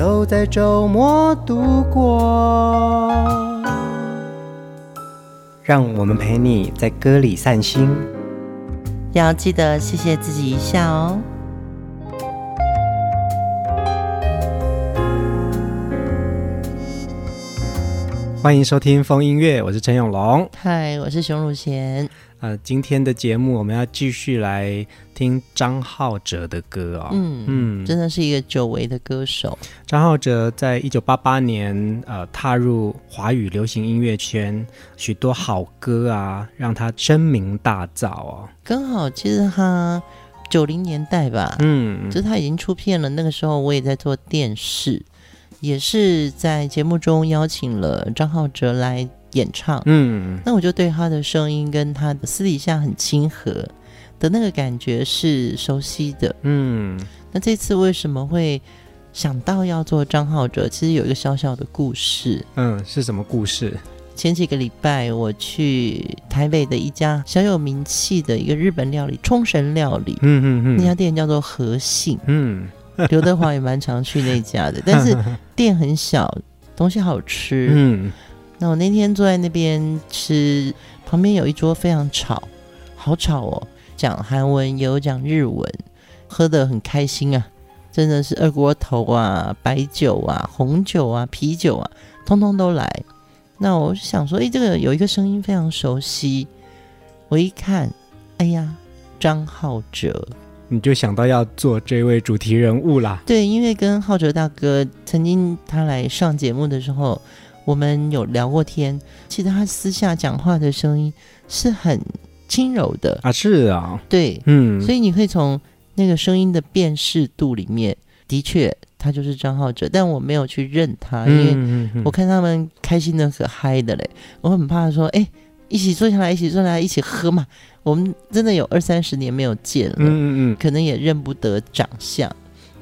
都在周末度过，让我们陪你在歌里散心，要记得谢谢自己一下哦。欢迎收听风音乐，我是陈永龙。嗨，我是熊汝贤。呃，今天的节目我们要继续来听张浩哲的歌哦。嗯嗯，真的是一个久违的歌手。张浩哲在一九八八年呃踏入华语流行音乐圈，许多好歌啊，让他声名大噪哦。刚好其实他九零年代吧，嗯，就是他已经出片了。那个时候我也在做电视。也是在节目中邀请了张浩哲来演唱，嗯，那我就对他的声音跟他的私底下很亲和的那个感觉是熟悉的，嗯，那这次为什么会想到要做张浩哲？其实有一个小小的故事，嗯，是什么故事？前几个礼拜我去台北的一家小有名气的一个日本料理冲绳料理，嗯嗯嗯，那家店叫做和信，嗯。刘德华也蛮常去那家的，但是店很小，东西好吃。嗯，那我那天坐在那边吃，旁边有一桌非常吵，好吵哦，讲韩文也有讲日文，喝得很开心啊，真的是二锅头啊、白酒啊、红酒啊、啤酒啊，通通都来。那我想说，诶，这个有一个声音非常熟悉，我一看，哎呀，张浩哲。你就想到要做这位主题人物啦？对，因为跟浩哲大哥曾经他来上节目的时候，我们有聊过天。其实他私下讲话的声音是很轻柔的。啊，是啊，对，嗯，所以你会从那个声音的辨识度里面，的确他就是张浩哲，但我没有去认他，因为我看他们开心的可嗨的嘞，我很怕说，哎，一起坐下来，一起坐下来，一起喝嘛。我们真的有二三十年没有见了，嗯嗯嗯，可能也认不得长相。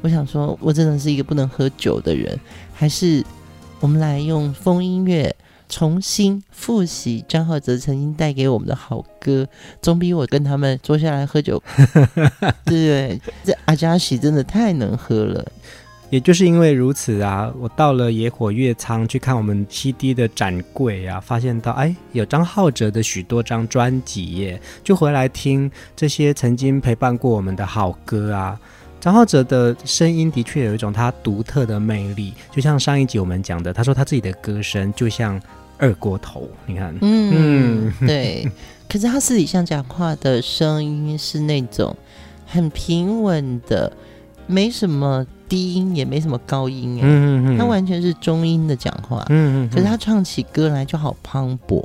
我想说，我真的是一个不能喝酒的人，还是我们来用风音乐重新复习张浩哲曾经带给我们的好歌，总比我跟他们坐下来喝酒，对不对？这阿加西真的太能喝了。也就是因为如此啊，我到了野火乐仓去看我们 CD 的展柜啊，发现到哎，有张浩哲的许多张专辑耶，就回来听这些曾经陪伴过我们的好歌啊。张浩哲的声音的确有一种他独特的魅力，就像上一集我们讲的，他说他自己的歌声就像二锅头，你看，嗯，嗯对。可是他私底下讲话的声音是那种很平稳的，没什么。低音也没什么高音哎，嗯嗯，他完全是中音的讲话，嗯嗯，可是他唱起歌来就好磅礴，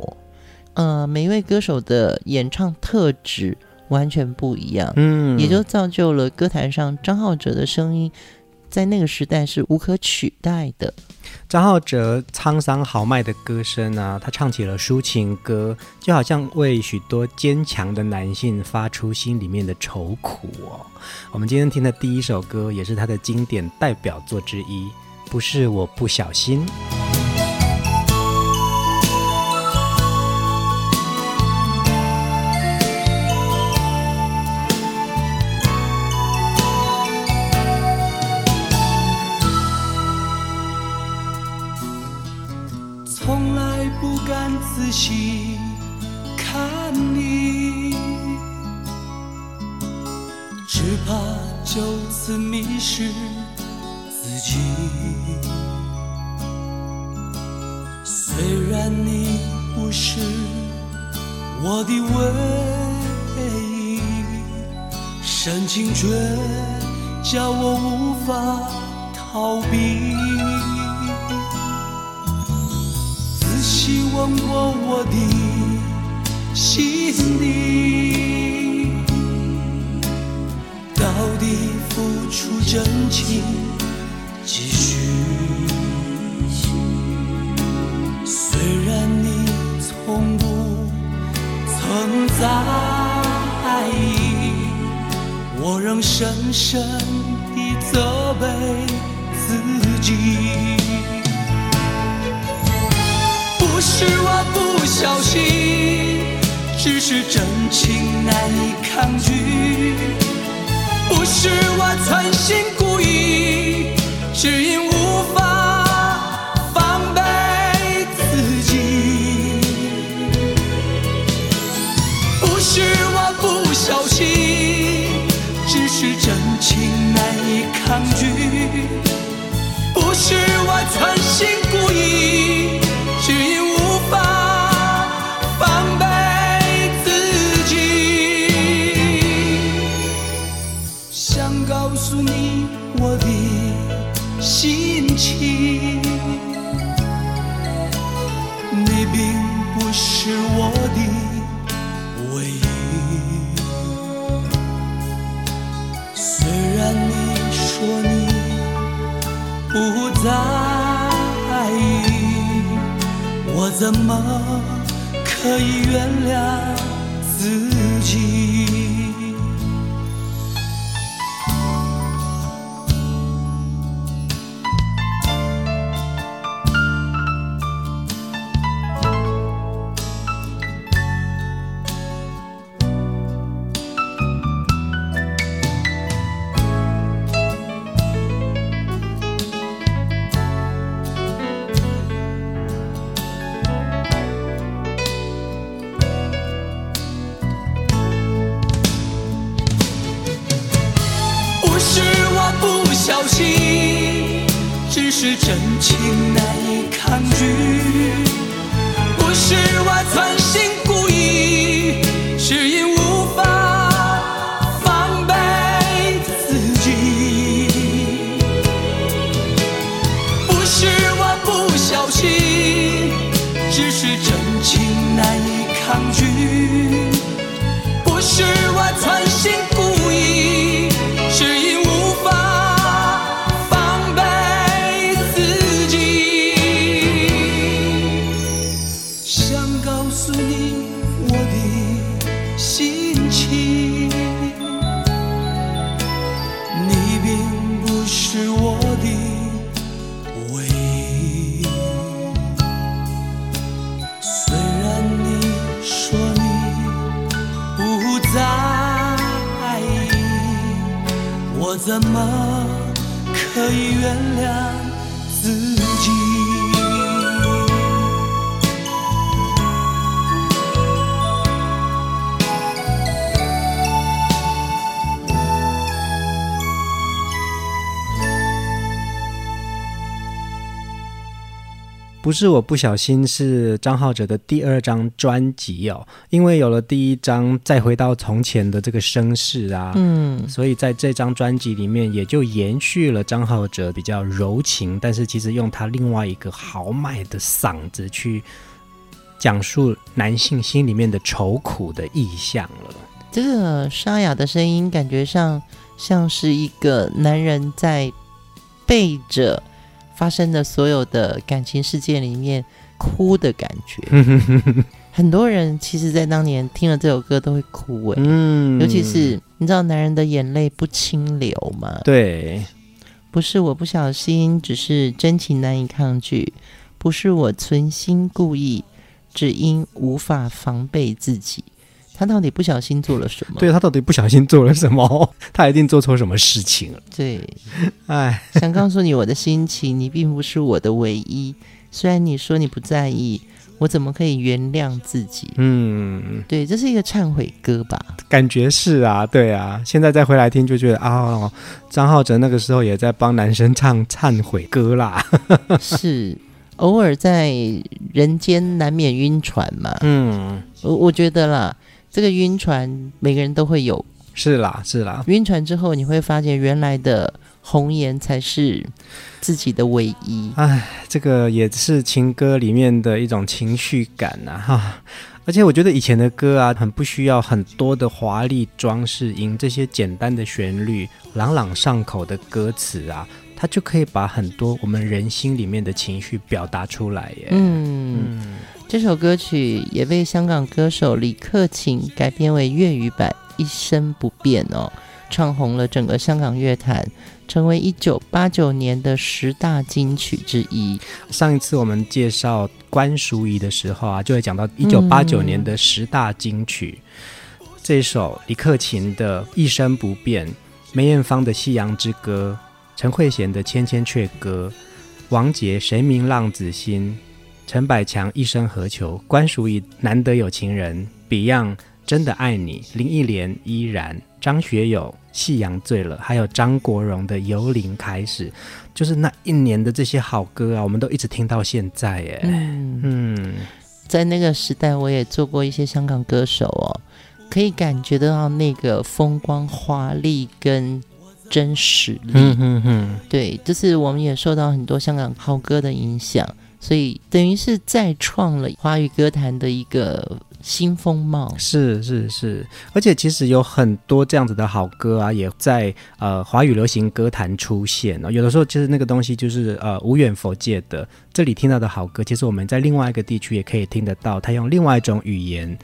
呃，每一位歌手的演唱特质完全不一样，嗯，也就造就了歌坛上张浩哲的声音。在那个时代是无可取代的。张浩哲沧桑豪迈的歌声啊，他唱起了抒情歌，就好像为许多坚强的男性发出心里面的愁苦哦。我们今天听的第一首歌，也是他的经典代表作之一，不是我不小心。是自己。虽然你不是我的唯一，深情却叫我无法逃避。希望过我的心底，付出真情，继续。虽然你从不曾在意，我仍深深地责备自己：不是我不小心，只是真情难以抗拒。不是我存心故意，只因无法防备自己。不是我不小心，只是真情难以抗拒。不是我存心故意，怎么可以原谅？不是我不小心，是张浩哲的第二张专辑哦。因为有了第一张，再回到从前的这个声势啊，嗯，所以在这张专辑里面也就延续了张浩哲比较柔情，但是其实用他另外一个豪迈的嗓子去讲述男性心里面的愁苦的意象了。这个沙哑的声音，感觉上像是一个男人在背着。发生的所有的感情事件里面，哭的感觉，很多人其实，在当年听了这首歌都会哭哎，嗯，尤其是你知道，男人的眼泪不轻流吗？对，不是我不小心，只是真情难以抗拒，不是我存心故意，只因无法防备自己。他到底不小心做了什么？对，他到底不小心做了什么？他一定做错什么事情了。对，哎，想告诉你我的心情，你并不是我的唯一。虽然你说你不在意，我怎么可以原谅自己？嗯，对，这是一个忏悔歌吧？感觉是啊，对啊。现在再回来听，就觉得啊、哦，张浩哲那个时候也在帮男生唱忏悔歌啦。是，偶尔在人间难免晕船嘛。嗯，我我觉得啦。这个晕船，每个人都会有。是啦，是啦。晕船之后，你会发现原来的红颜才是自己的唯一。哎，这个也是情歌里面的一种情绪感呐，哈。而且我觉得以前的歌啊，很不需要很多的华丽装饰音，这些简单的旋律、朗朗上口的歌词啊，它就可以把很多我们人心里面的情绪表达出来耶。嗯。嗯这首歌曲也被香港歌手李克勤改编为粤语版《一生不变》哦，唱红了整个香港乐坛，成为一九八九年的十大金曲之一。上一次我们介绍关淑怡的时候啊，就会讲到一九八九年的十大金曲，这首李克勤的《一生不变》，梅艳芳的《夕阳之歌》，陈慧娴的《千千阙歌》，王杰《谁明浪子心》，陈百强《一生何求》，关淑怡《难得有情人》，Beyond。真的爱你，林忆莲依然，张学友夕阳醉了，还有张国荣的由零开始，就是那一年的这些好歌啊，我们都一直听到现在耶。嗯嗯，在那个时代，我也做过一些香港歌手哦，可以感觉得到那个风光华丽跟真实力。嗯嗯嗯，对，就是我们也受到很多香港好歌的影响，所以等于是再创了华语歌坛的一个。新风貌是是是，而且其实有很多这样子的好歌啊，也在呃华语流行歌坛出现。有的时候其实那个东西就是呃无远佛界的，这里听到的好歌，其实我们在另外一个地区也可以听得到，他用另外一种语言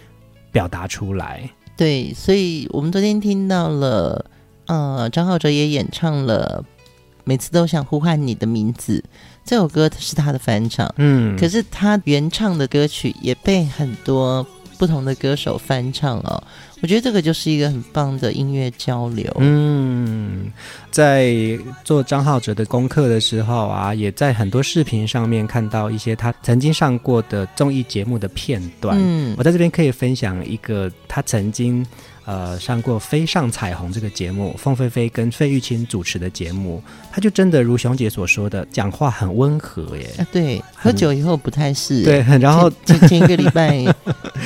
表达出来。对，所以我们昨天听到了，呃，张浩哲也演唱了《每次都想呼唤你的名字》这首歌，是他的翻唱，嗯，可是他原唱的歌曲也被很多。不同的歌手翻唱哦，我觉得这个就是一个很棒的音乐交流。嗯，在做张浩哲的功课的时候啊，也在很多视频上面看到一些他曾经上过的综艺节目的片段。嗯，我在这边可以分享一个他曾经。呃，上过《飞上彩虹》这个节目，凤飞飞跟费玉清主持的节目，他就真的如熊姐所说的，讲话很温和耶。啊，对，喝酒以后不太是。对，然后前前一个礼拜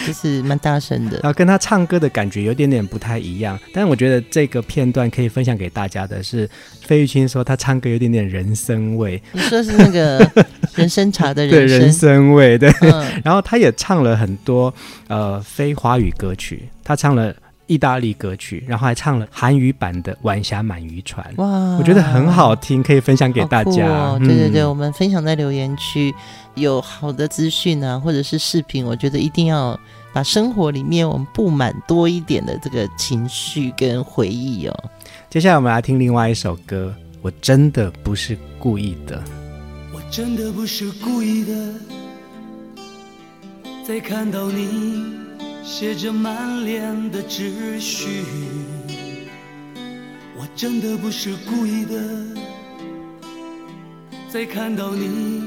就是蛮大声的，然后跟他唱歌的感觉有点点不太一样。但我觉得这个片段可以分享给大家的是，费玉清说他唱歌有点点人参味。你说是那个 人参茶的人参对人参味对。嗯、然后他也唱了很多呃非华语歌曲，他唱了。意大利歌曲，然后还唱了韩语版的《晚霞满渔船》，哇，我觉得很好听，可以分享给大家。哦嗯、对对对，我们分享在留言区，有好的资讯啊，或者是视频，我觉得一定要把生活里面我们布满多一点的这个情绪跟回忆哦。接下来我们来听另外一首歌，我真的不是故意的，我真的不是故意的，在看到你。写着满脸的秩序，我真的不是故意的。再看到你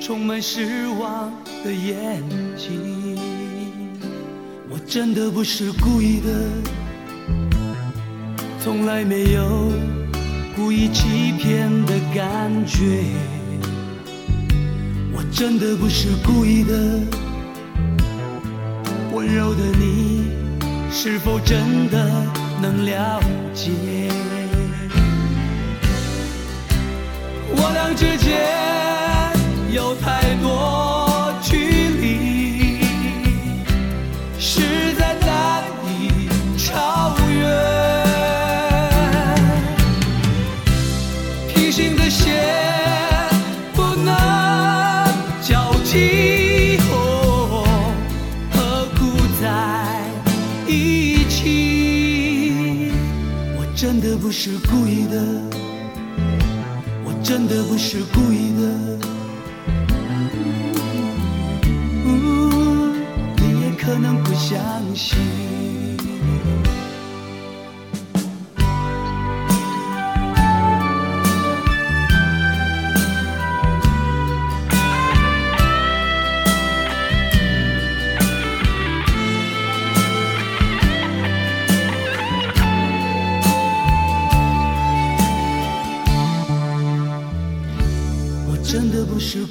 充满失望的眼睛，我真的不是故意的，从来没有故意欺骗的感觉，我真的不是故意的。温柔的你，是否真的能了解？我俩之间有太多是故意的。嗯，你也可能不相信。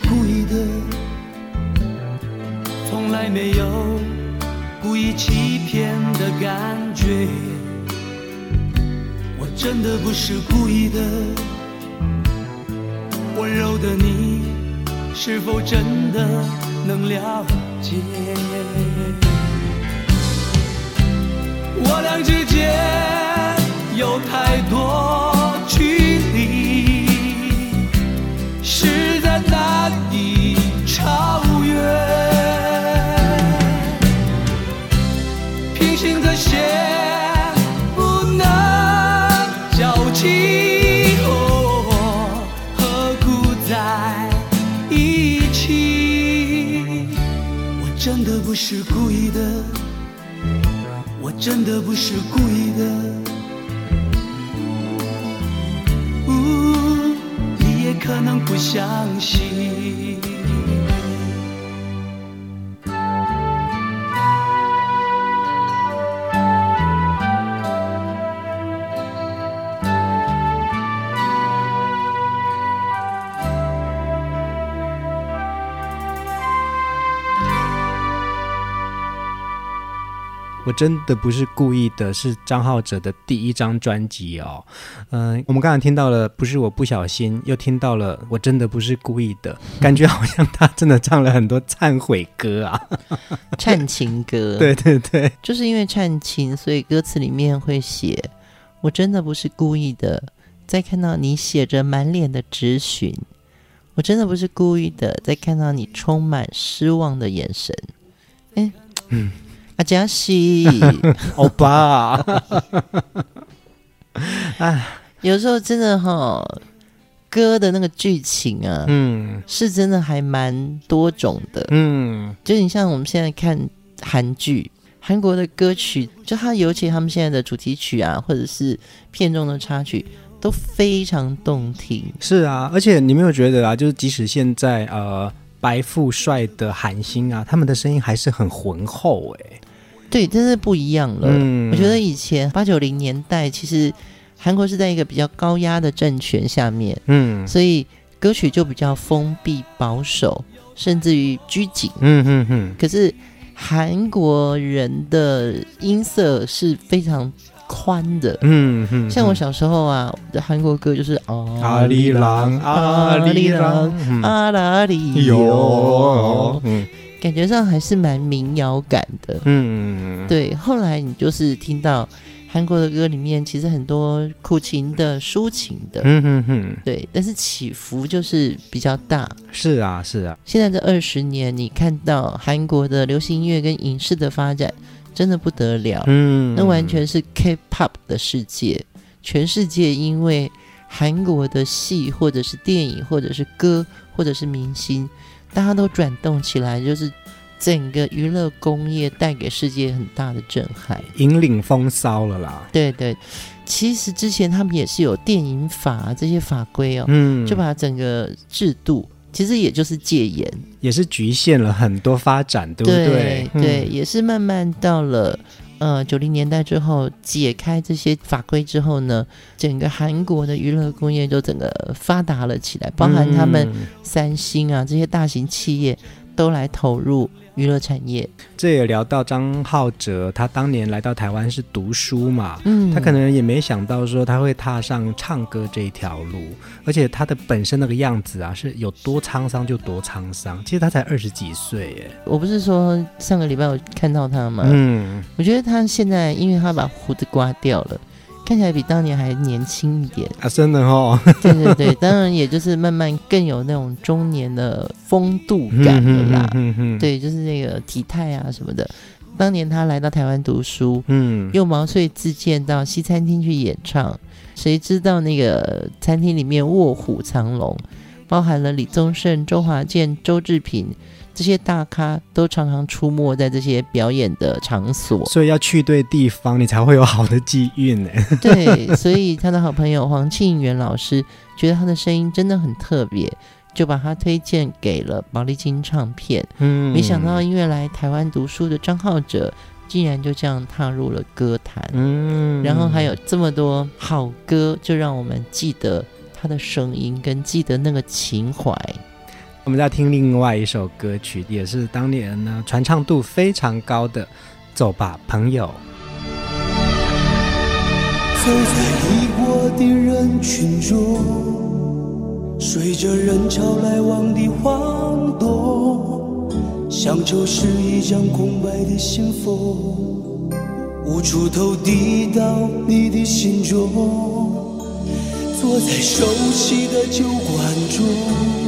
故意的，从来没有故意欺骗的感觉。我真的不是故意的，温柔的你，是否真的能了解？我俩之间有太多。不是故意的，我真的不是故意的。呜，你也可能不相信。真的不是故意的，是张浩哲的第一张专辑哦。嗯、呃，我们刚才听到了，不是我不小心，又听到了，我真的不是故意的，感觉好像他真的唱了很多忏悔歌啊，忏情歌。对对对，就是因为忏情，所以歌词里面会写：我真的不是故意的。在看到你写着满脸的质询，我真的不是故意的。在看到你充满失望的眼神，哎，嗯。阿加西，欧巴，哎，有时候真的哈、哦，歌的那个剧情啊，嗯，是真的还蛮多种的，嗯，就你像我们现在看韩剧，韩国的歌曲，就它尤其他们现在的主题曲啊，或者是片中的插曲，都非常动听。是啊，而且你没有觉得啊，就是即使现在呃白富帅的韩星啊，他们的声音还是很浑厚哎。对，真是不一样了。嗯，我觉得以前八九零年代，其实韩国是在一个比较高压的政权下面，嗯，所以歌曲就比较封闭保守，甚至于拘谨。嗯嗯嗯。可是韩国人的音色是非常宽的。嗯嗯。像我小时候啊，的韩国歌就是阿里郎阿里郎阿拉里哟。嗯。感觉上还是蛮民谣感的，嗯，对。后来你就是听到韩国的歌里面，其实很多苦情的、抒情的，嗯哼哼，对。但是起伏就是比较大。是啊，是啊。现在这二十年，你看到韩国的流行音乐跟影视的发展，真的不得了，嗯，那完全是 K-pop 的世界，全世界因为韩国的戏或者是电影或者是歌或者是明星。大家都转动起来，就是整个娱乐工业带给世界很大的震撼，引领风骚了啦。对对，其实之前他们也是有电影法这些法规哦，嗯，就把整个制度其实也就是戒严，也是局限了很多发展，对不对？对，对，也是慢慢到了。呃，九零年代之后解开这些法规之后呢，整个韩国的娱乐工业就整个发达了起来，包含他们三星啊这些大型企业都来投入。娱乐产业，这也聊到张浩哲，他当年来到台湾是读书嘛，嗯，他可能也没想到说他会踏上唱歌这一条路，而且他的本身那个样子啊，是有多沧桑就多沧桑。其实他才二十几岁耶，我不是说上个礼拜我看到他吗？嗯，我觉得他现在因为他把胡子刮掉了。看起来比当年还年轻一点啊，真的哦。对对对，当然也就是慢慢更有那种中年的风度感了啦。嗯嗯，对，就是那个体态啊什么的。当年他来到台湾读书，嗯，又毛遂自荐到西餐厅去演唱，谁知道那个餐厅里面卧虎藏龙，包含了李宗盛、周华健、周志平。这些大咖都常常出没在这些表演的场所，所以要去对地方，你才会有好的机遇呢。对，所以他的好朋友黄庆元老师觉得他的声音真的很特别，就把他推荐给了宝丽金唱片。嗯，没想到因为来台湾读书的张浩哲，竟然就这样踏入了歌坛。嗯，然后还有这么多好歌，就让我们记得他的声音，跟记得那个情怀。我们再听另外一首歌曲，也是当年呢传唱度非常高的《走吧，朋友》。走在已过的人群中，随着人潮来往的晃动，像就是一张空白的信封，无处投递到你的心中。坐在熟悉的酒馆中。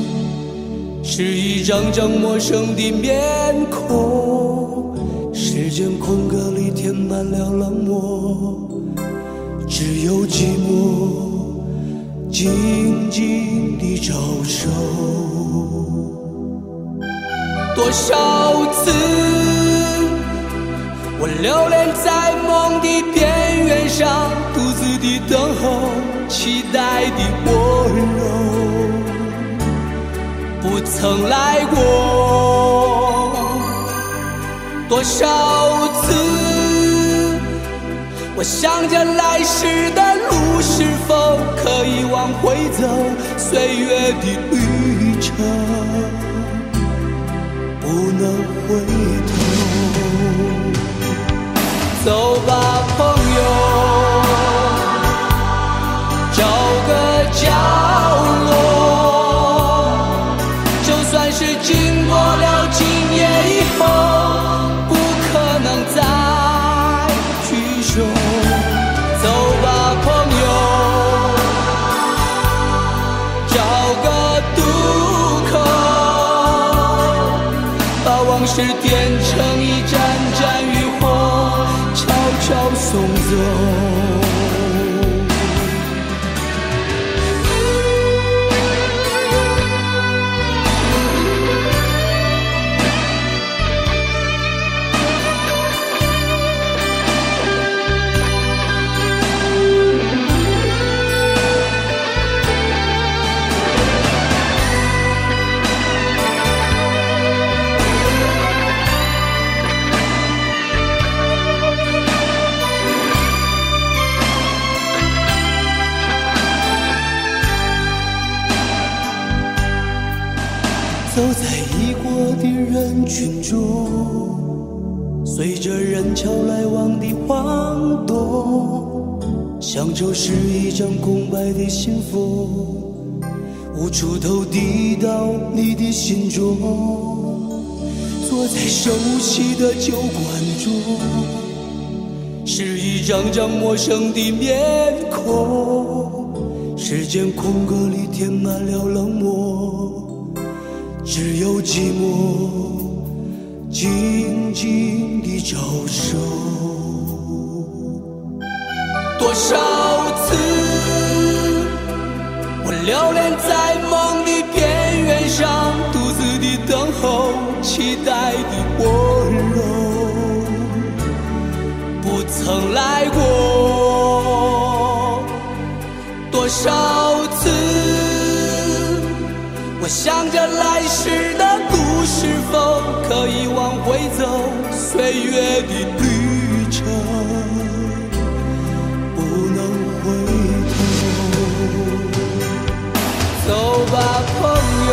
是一张张陌生的面孔，时间空格里填满了冷漠，只有寂寞静静的招手。多少次。流连在梦的边缘上，独自的等候，期待的温柔，不曾来过。多少次，我想着来时的路是否可以往回走，岁月的旅程，不能回头。走吧，朋友，找个角落。是点成熟悉的酒馆中，是一张张陌生的面孔，时间空格里填满了冷漠。只有寂寞静静地招手。多少次，我留恋在梦的边缘上，独自的等候，期待的曾来过。多少次。我想着来时的路是否可以往回走，岁月的旅程不能回头。走吧，朋友，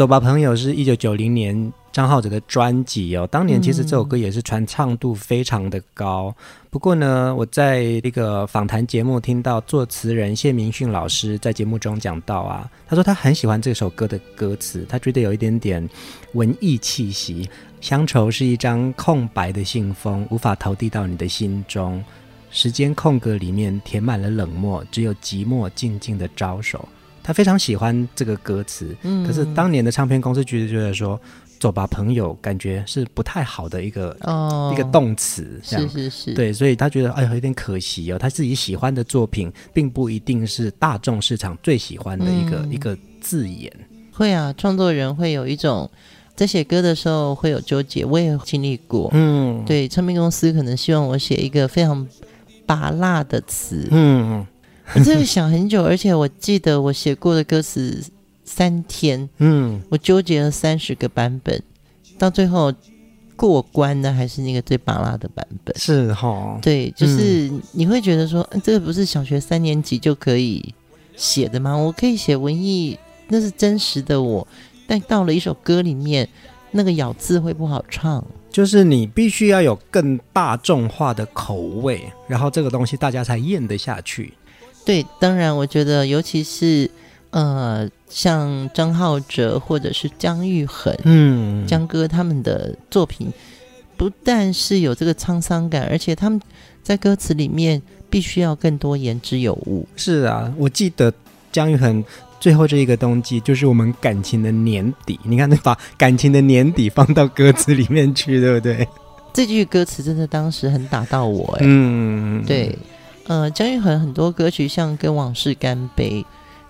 走吧，朋友，是一九九零年张浩哲的专辑哦。当年其实这首歌也是传唱度非常的高。不过呢，我在那个访谈节目听到作词人谢明训老师在节目中讲到啊，他说他很喜欢这首歌的歌词，他觉得有一点点文艺气息。乡愁是一张空白的信封，无法投递到你的心中。时间空格里面填满了冷漠，只有寂寞静静的招手。他非常喜欢这个歌词，嗯，可是当年的唱片公司觉得觉得说，走吧，朋友，感觉是不太好的一个、哦、一个动词，是是是，对，所以他觉得哎，有点可惜哦，他自己喜欢的作品，并不一定是大众市场最喜欢的一个、嗯、一个字眼。会啊，创作人会有一种在写歌的时候会有纠结，我也经历过，嗯，对，唱片公司可能希望我写一个非常拔辣的词，嗯。我真的想很久，而且我记得我写过的歌词三天，嗯，我纠结了三十个版本，到最后过关的还是那个最巴拉的版本。是哈、哦，对，就是你会觉得说，嗯、这个不是小学三年级就可以写的吗？我可以写文艺，那是真实的我，但到了一首歌里面，那个咬字会不好唱。就是你必须要有更大众化的口味，然后这个东西大家才咽得下去。对，当然，我觉得，尤其是呃，像张浩哲或者是姜育恒，嗯，姜哥他们的作品，不但是有这个沧桑感，而且他们在歌词里面必须要更多言之有物。是啊，我记得姜育恒最后这一个冬季，就是我们感情的年底。你看，他把感情的年底放到歌词里面去，对不对？这句歌词真的当时很打到我，哎，嗯，对。呃，姜育恒很多歌曲像《跟往事干杯》，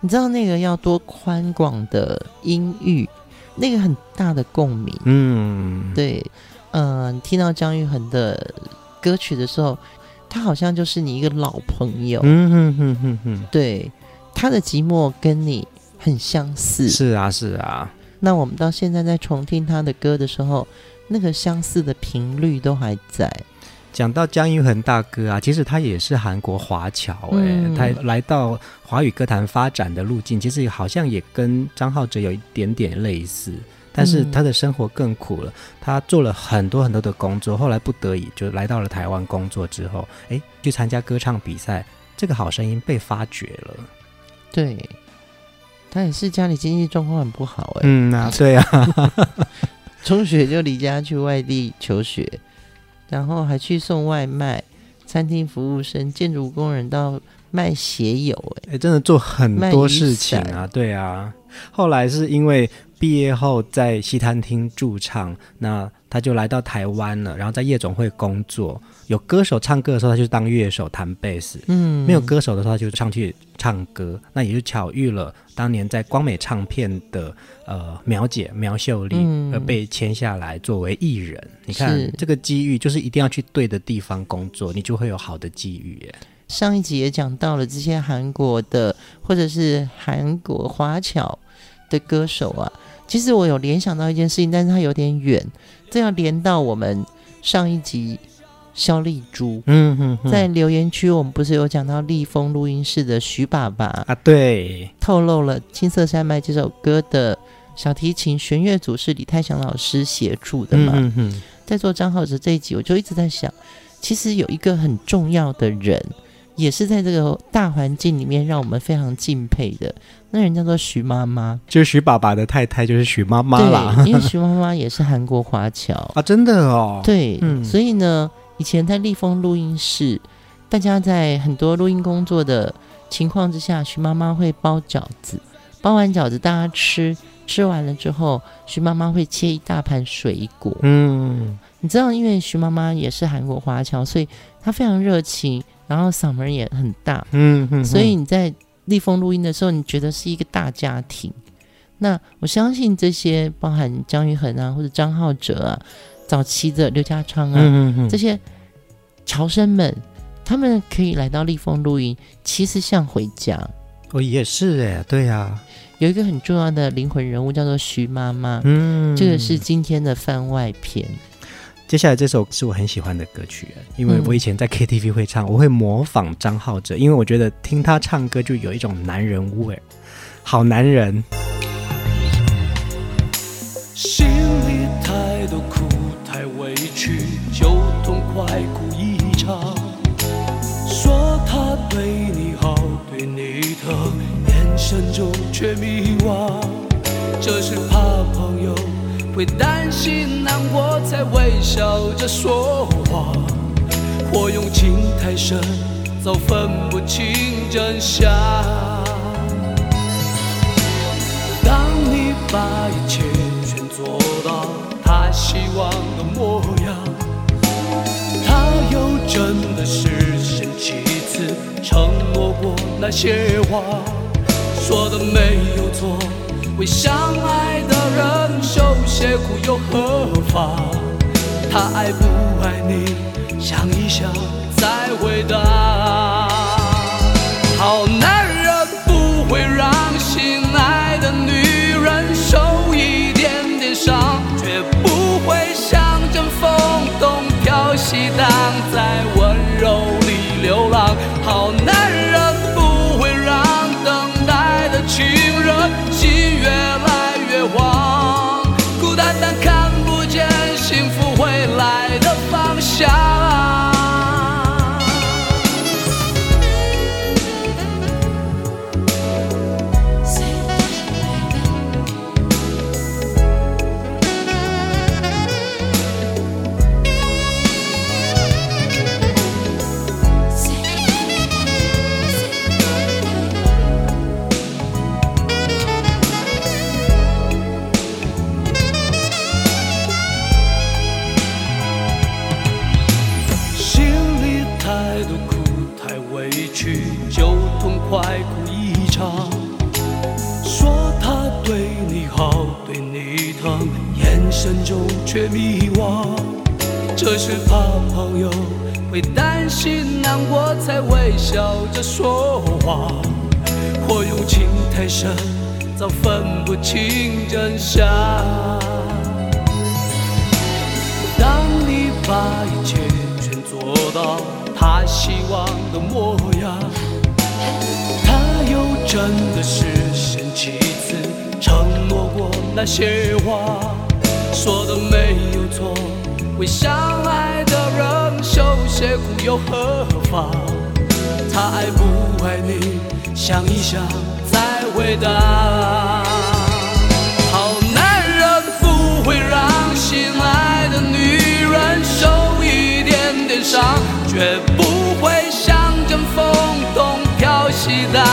你知道那个要多宽广的音域，那个很大的共鸣。嗯，对。嗯、呃，听到姜育恒的歌曲的时候，他好像就是你一个老朋友。嗯哼哼哼哼。对，他的寂寞跟你很相似。是啊，是啊。那我们到现在在重听他的歌的时候，那个相似的频率都还在。讲到姜育恒大哥啊，其实他也是韩国华侨哎、嗯，他来到华语歌坛发展的路径，其实好像也跟张浩哲有一点点类似，但是他的生活更苦了。他做了很多很多的工作，后来不得已就来到了台湾工作之后，哎，去参加歌唱比赛，这个好声音被发掘了。对，他也是家里经济状况很不好哎。嗯啊，对啊，中学就离家去外地求学。然后还去送外卖，餐厅服务生、建筑工人到卖鞋油，哎，真的做很多事情啊，对啊。后来是因为毕业后在西餐厅驻唱，那他就来到台湾了，然后在夜总会工作。有歌手唱歌的时候，他就当乐手弹贝斯；嗯，没有歌手的时候，他就上去唱歌。那也就巧遇了当年在光美唱片的呃苗姐苗秀丽，而被签下来作为艺人。嗯、你看这个机遇，就是一定要去对的地方工作，你就会有好的机遇耶。上一集也讲到了这些韩国的或者是韩国华侨的歌手啊，其实我有联想到一件事情，但是它有点远，这要连到我们上一集。肖丽珠，嗯哼哼，在留言区我们不是有讲到立峰录音室的徐爸爸啊？对，透露了《青色山脉》这首歌的小提琴弦乐组是李泰祥老师协助的嘛？嗯哼，在做张浩哲这一集，我就一直在想，其实有一个很重要的人，也是在这个大环境里面让我们非常敬佩的，那人叫做徐妈妈，就是徐爸爸的太太，就是徐妈妈啦。对，因为徐妈妈也是韩国华侨 啊，真的哦。对，嗯，所以呢。以前在立丰录音室，大家在很多录音工作的情况之下，徐妈妈会包饺子，包完饺子大家吃，吃完了之后，徐妈妈会切一大盘水果。嗯，你知道，因为徐妈妈也是韩国华侨，所以她非常热情，然后嗓门也很大。嗯嗯，所以你在立峰录音的时候，你觉得是一个大家庭。那我相信这些，包含姜育恒啊，或者张浩哲啊。早期的刘家昌啊，这些潮生们，他们可以来到立峰录音，其实像回家。哦，也是哎，对呀、啊。有一个很重要的灵魂人物叫做徐妈妈，嗯，这个是今天的番外篇。接下来这首是我很喜欢的歌曲，因为我以前在 KTV 会唱，我会模仿张浩哲，因为我觉得听他唱歌就有一种男人味，好男人。就痛快哭一场，说他对你好，对你疼眼神中却迷惘，这是怕会担心难过才微笑着说谎，或用情太深，早分不清真相。当你把一切全做到他希望的模样，他又真的实现几次承诺过那些话，说的没有错，为相爱的人受些苦又何妨？他爱不爱你，想一想再回答。好男人不会让心爱的女人受一点点伤，绝不会像阵风东飘西荡，在温柔里流浪。好男人不会让等待的情越来想一想再回答。好男人不会让心爱的女人受一点点伤，绝不会像阵风东飘西荡，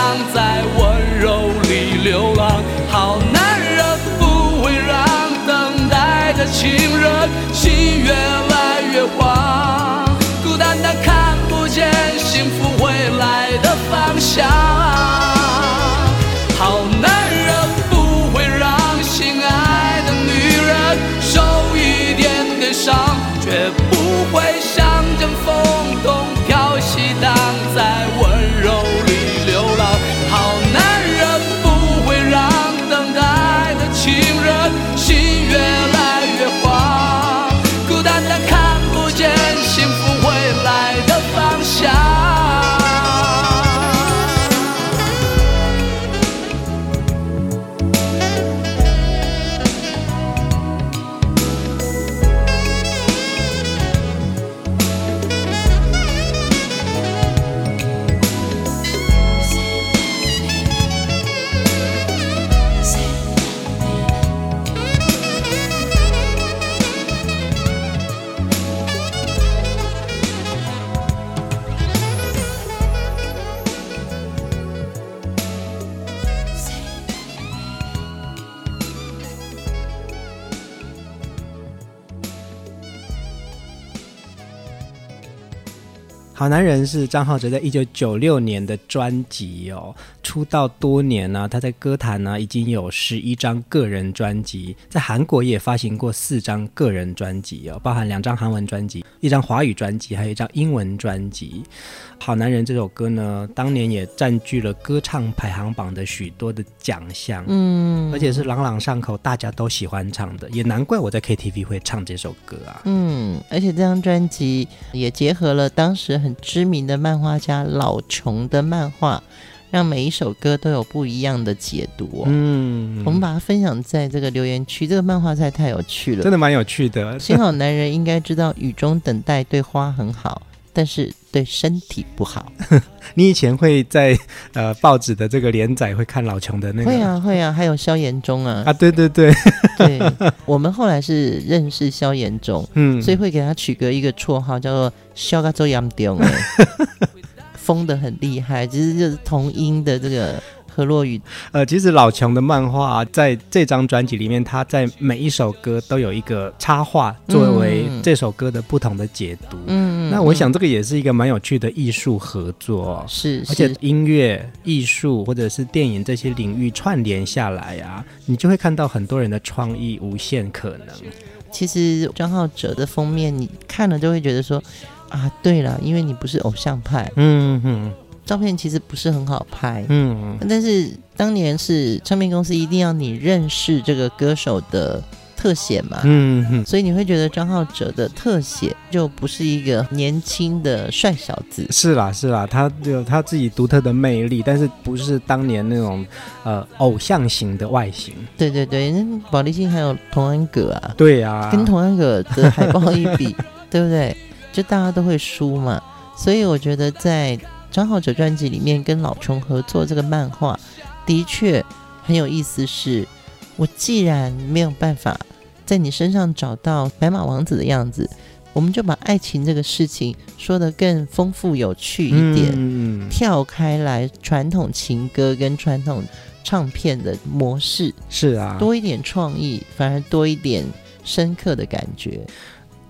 男人是张浩哲在一九九六年的专辑哦，出道多年呢、啊，他在歌坛呢已经有十一张个人专辑，在韩国也发行过四张个人专辑哦，包含两张韩文专辑、一张华语专辑，还有一张英文专辑。好男人这首歌呢，当年也占据了歌唱排行榜的许多的奖项，嗯，而且是朗朗上口，大家都喜欢唱的，也难怪我在 KTV 会唱这首歌啊，嗯，而且这张专辑也结合了当时很知名的漫画家老琼的漫画，让每一首歌都有不一样的解读哦。嗯，我们把它分享在这个留言区。这个漫画太太有趣了，真的蛮有趣的。幸好男人应该知道，雨中等待对花很好，但是对身体不好。你以前会在呃报纸的这个连载会看老琼的那个？会啊会啊，还有萧炎中啊啊对对对对，我们后来是认识萧炎中，嗯，所以会给他取个一个绰号叫做萧个周阳丢哎，疯的很厉害，其实就是同音的这个。何洛雨，呃，其实老琼的漫画啊，在这张专辑里面，他在每一首歌都有一个插画，作为这首歌的不同的解读。嗯，那我想这个也是一个蛮有趣的艺术合作，是，而且音乐、艺术或者是电影这些领域串联下来啊，你就会看到很多人的创意无限可能。其实张浩哲的封面，你看了就会觉得说，啊，对了，因为你不是偶像派，嗯哼。照片其实不是很好拍，嗯，但是当年是唱片公司一定要你认识这个歌手的特写嘛，嗯哼，所以你会觉得张浩哲的特写就不是一个年轻的帅小子，是啦是啦，他有他自己独特的魅力，但是不是当年那种呃偶像型的外形，对对对，那宝丽金还有童安格啊，对啊，跟童安格的海报一比，对不对？就大家都会输嘛，所以我觉得在。张浩哲专辑里面跟老琼合作这个漫画，的确很有意思是。是我既然没有办法在你身上找到白马王子的样子，我们就把爱情这个事情说得更丰富有趣一点，嗯、跳开来传统情歌跟传统唱片的模式，是啊，多一点创意，反而多一点深刻的感觉。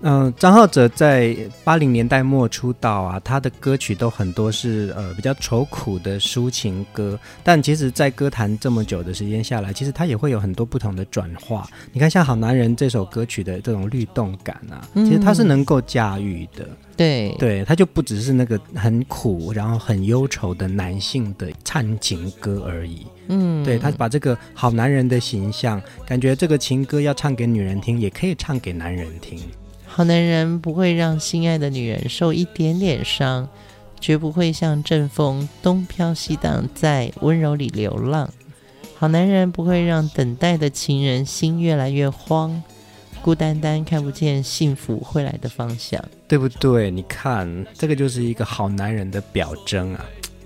嗯，张浩哲在八零年代末出道啊，他的歌曲都很多是呃比较愁苦的抒情歌，但其实，在歌坛这么久的时间下来，其实他也会有很多不同的转化。你看，像《好男人》这首歌曲的这种律动感啊，其实他是能够驾驭的。嗯、对，对，他就不只是那个很苦，然后很忧愁的男性的唱情歌而已。嗯，对，他把这个好男人的形象，感觉这个情歌要唱给女人听，也可以唱给男人听。好男人不会让心爱的女人受一点点伤，绝不会像阵风东飘西荡，在温柔里流浪。好男人不会让等待的情人心越来越慌，孤单单看不见幸福会来的方向，对不对？你看，这个就是一个好男人的表征啊！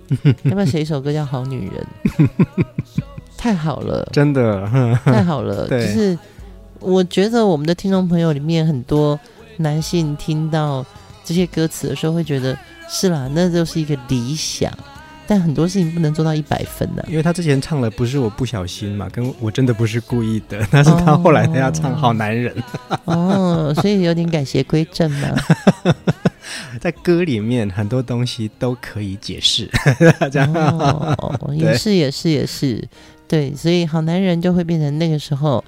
要不要写一首歌叫《好女人》？太好了，真的太好了。就是我觉得我们的听众朋友里面很多。男性听到这些歌词的时候，会觉得是啦，那就是一个理想，但很多事情不能做到一百分的。因为他之前唱了不是我不小心嘛，跟我真的不是故意的，但是他后来他要唱好男人哦，哦，所以有点改邪归正嘛。在歌里面很多东西都可以解释，这样哦，也是也是也是，对，所以好男人就会变成那个时候。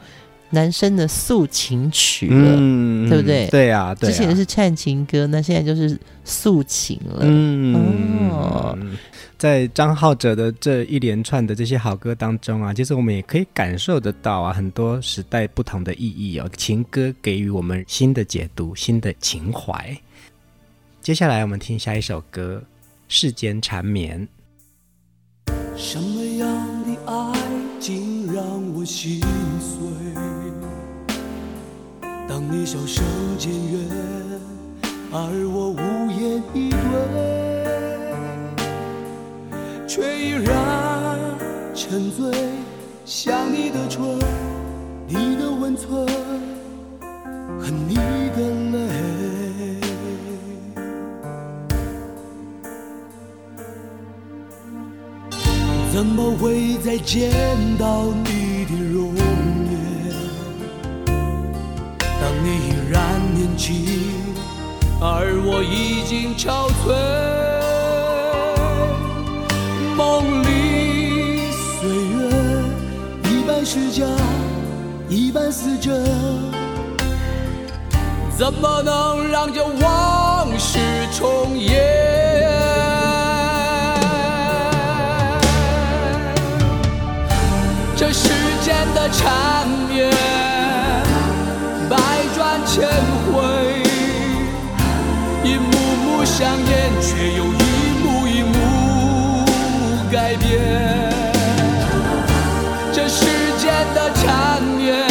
男生的诉情曲了，嗯、对不对？对啊，对啊，之前是唱情歌，那现在就是诉情了。嗯，哦，在张浩哲的这一连串的这些好歌当中啊，其实我们也可以感受得到啊，很多时代不同的意义哦。情歌给予我们新的解读，新的情怀。接下来我们听下一首歌《世间缠绵》。什么样的爱竟让我心碎？当你笑声渐远，而我无言以对，却依然沉醉，想你的唇，你的温存和你的泪，怎么会再见到你？你依然年轻，而我已经憔悴。梦里岁月一半是假，一半似真，怎么能让这往事重演？这世间的缠绵。千回，一幕幕上演，却又一幕一幕改变。这世间的缠绵，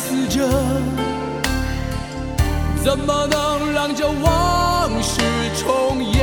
死者，怎么能让这往事重演？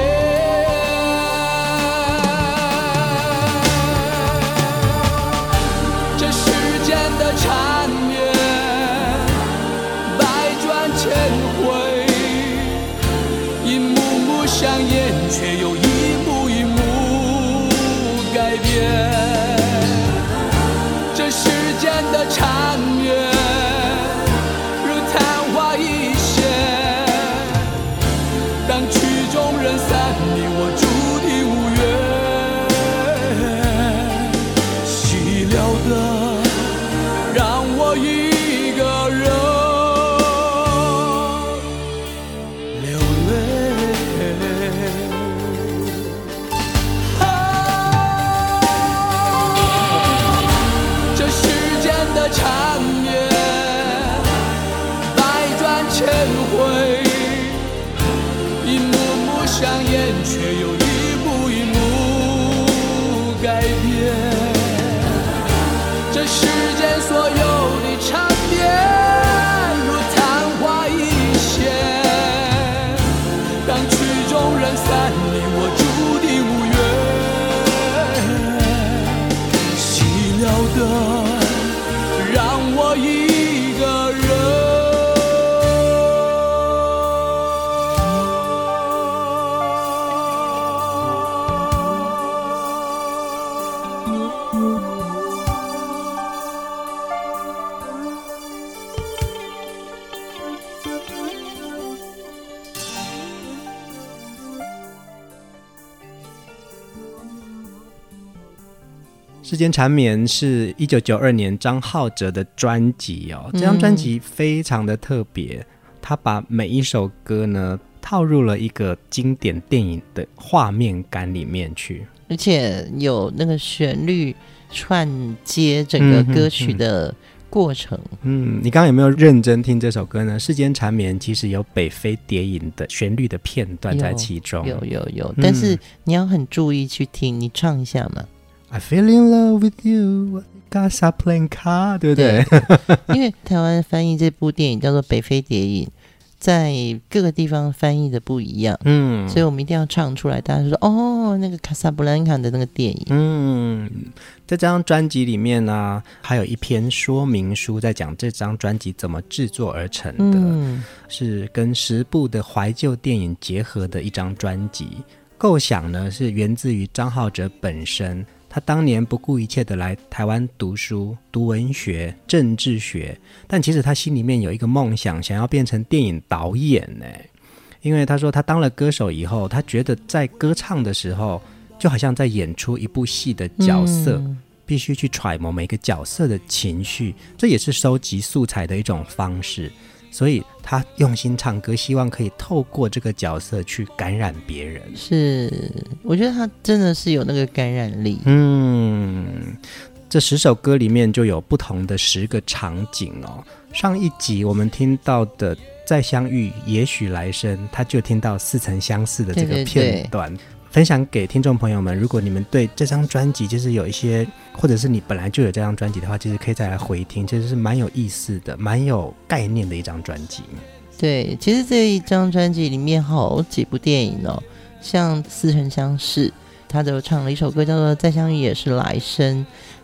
世间缠绵是一九九二年张浩哲的专辑哦，这张专辑非常的特别，他把每一首歌呢套入了一个经典电影的画面感里面去，而且有那个旋律串接整个歌曲的过程。嗯，你刚刚有没有认真听这首歌呢？世间缠绵其实有北非谍影的旋律的片段在其中，有有有，有，但是你要很注意去听，你唱一下嘛。I feel in love with you, Casablanca，对不对？对，因为台湾翻译这部电影叫做《北非谍影》，在各个地方翻译的不一样，嗯，所以我们一定要唱出来，大家说哦，那个卡萨布兰卡的那个电影。嗯，在这张专辑里面呢、啊，还有一篇说明书在讲这张专辑怎么制作而成的，嗯、是跟十部的怀旧电影结合的一张专辑。构想呢是源自于张浩哲本身。他当年不顾一切的来台湾读书、读文学、政治学，但其实他心里面有一个梦想，想要变成电影导演呢。因为他说他当了歌手以后，他觉得在歌唱的时候，就好像在演出一部戏的角色，嗯、必须去揣摩每个角色的情绪，这也是收集素材的一种方式。所以他用心唱歌，希望可以透过这个角色去感染别人。是，我觉得他真的是有那个感染力。嗯，这十首歌里面就有不同的十个场景哦。上一集我们听到的《再相遇，也许来生》，他就听到似曾相识的这个片段。对对对。分享给听众朋友们，如果你们对这张专辑就是有一些，或者是你本来就有这张专辑的话，其实可以再来回听，其实是蛮有意思的，蛮有概念的一张专辑。对，其实这一张专辑里面好几部电影哦，像《似曾相识》，他就唱了一首歌叫做《再相遇也是来生》，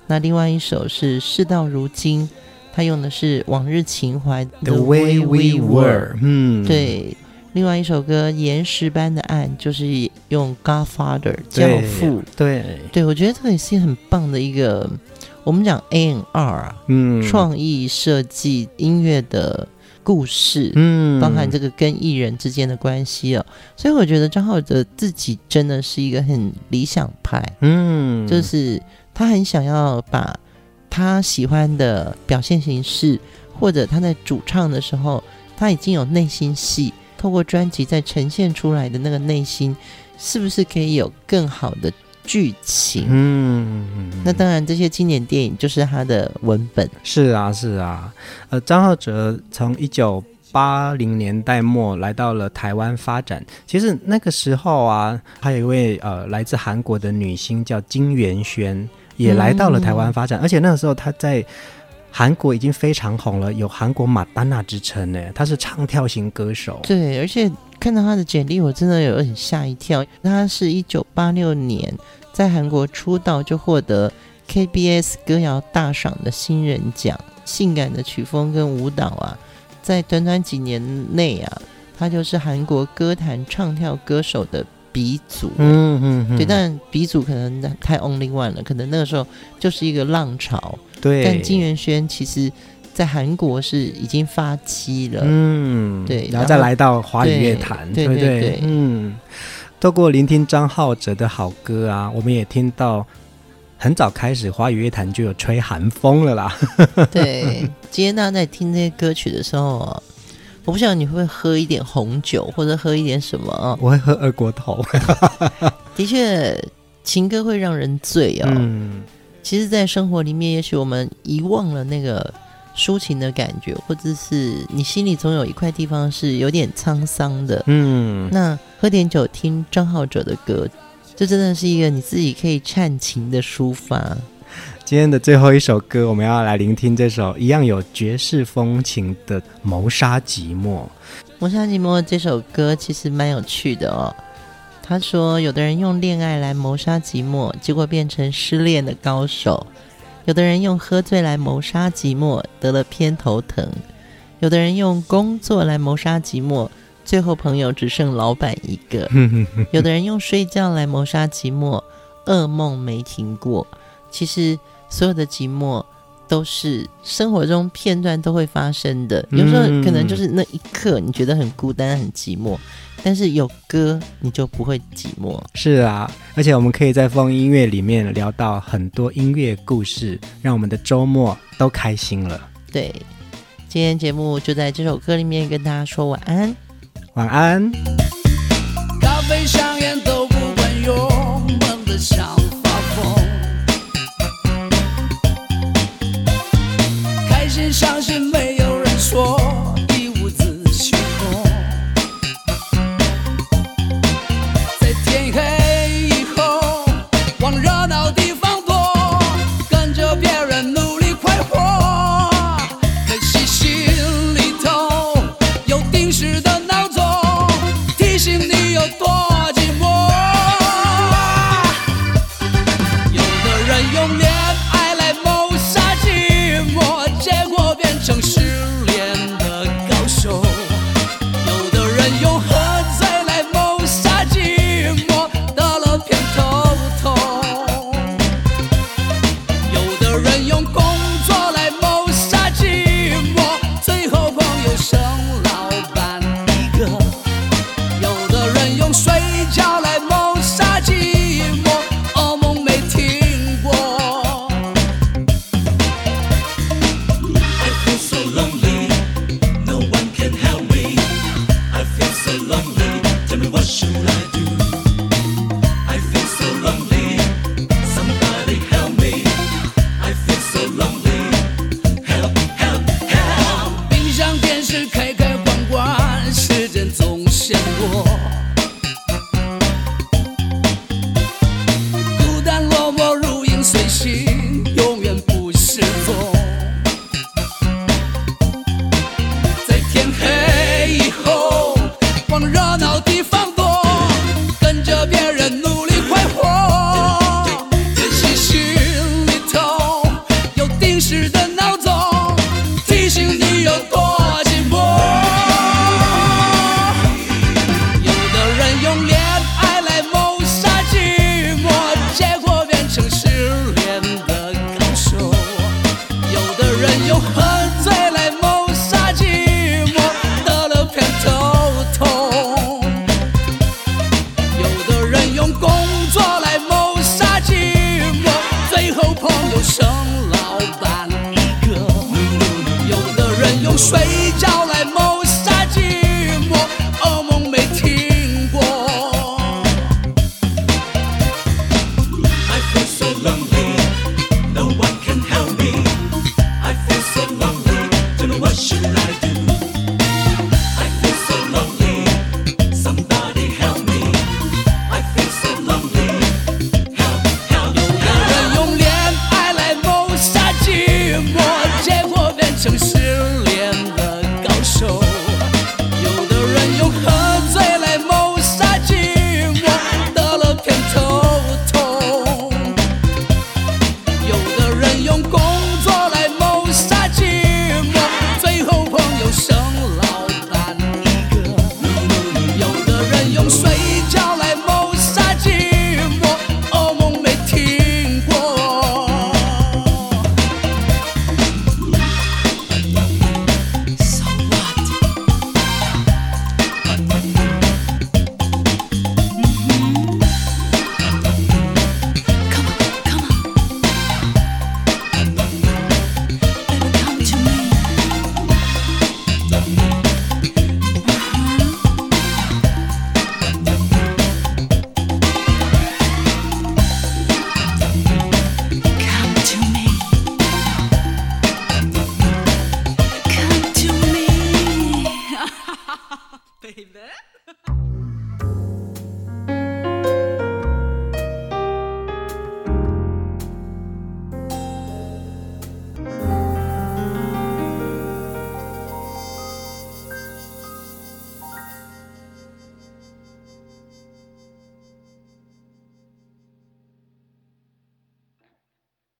那另外一首是《事到如今》，他用的是《往日情怀》The Way We Were。嗯，对。另外一首歌《岩石般的爱》就是用 Godfather 教父，对。对，我觉得这个也是很棒的一个，我们讲 A N R 嗯，创意设计音乐的故事，嗯，包含这个跟艺人之间的关系哦，所以我觉得张浩哲自己真的是一个很理想派，嗯，就是他很想要把他喜欢的表现形式，或者他在主唱的时候，他已经有内心戏。透过专辑再呈现出来的那个内心，是不是可以有更好的剧情。嗯，那当然，这些经典电影就是他的文本。是啊，是啊。呃，张浩哲从一九八零年代末来到了台湾发展。其实那个时候啊，还有一位呃来自韩国的女星叫金元萱，也来到了台湾发展。嗯、而且那个时候她在韩国已经非常红了，有韩国马丹娜之称呢。她是唱跳型歌手。对，而且看到她的简历，我真的有点吓一跳。她是一九八六年在韩国出道，就获得 KBS 歌谣大赏的新人奖。性感的曲风跟舞蹈啊，在短短几年内啊，她就是韩国歌坛唱跳歌手的鼻祖。嗯嗯嗯。对，但鼻祖可能太 only one 了，可能那个时候就是一个浪潮。对，但金元萱其实，在韩国是已经发迹了，嗯，对，然后再来到华语乐坛，对不对，对，对？嗯，透过聆听张浩哲的好歌啊，我们也听到很早开始华语乐坛就有吹韩风了啦。对，今天大家在听这些歌曲的时候啊，我不晓得你会不会喝一点红酒，或者喝一点什么啊？我会喝二锅头。的确，情歌会让人醉哦。嗯。其实，在生活里面，也许我们遗忘了那个抒情的感觉，或者是你心里总有一块地方是有点沧桑的。嗯，那喝点酒，听张浩哲的歌，这真的是一个你自己可以阐情的抒发。今天的最后一首歌，我们要来聆听这首一样有爵士风情的《谋杀寂寞》。《谋杀寂寞》这首歌其实蛮有趣的哦。他说：“有的人用恋爱来谋杀寂寞，结果变成失恋的高手；有的人用喝醉来谋杀寂寞，得了偏头疼；有的人用工作来谋杀寂寞，最后朋友只剩老板一个；有的人用睡觉来谋杀寂寞，噩梦没停过。其实，所有的寂寞都是生活中片段都会发生的。有时候可能就是那一刻，你觉得很孤单、很寂寞。”但是有歌，你就不会寂寞。是啊，而且我们可以在风音乐里面聊到很多音乐故事，让我们的周末都开心了。对，今天节目就在这首歌里面跟大家说晚安，晚安。咖啡香烟都不管用，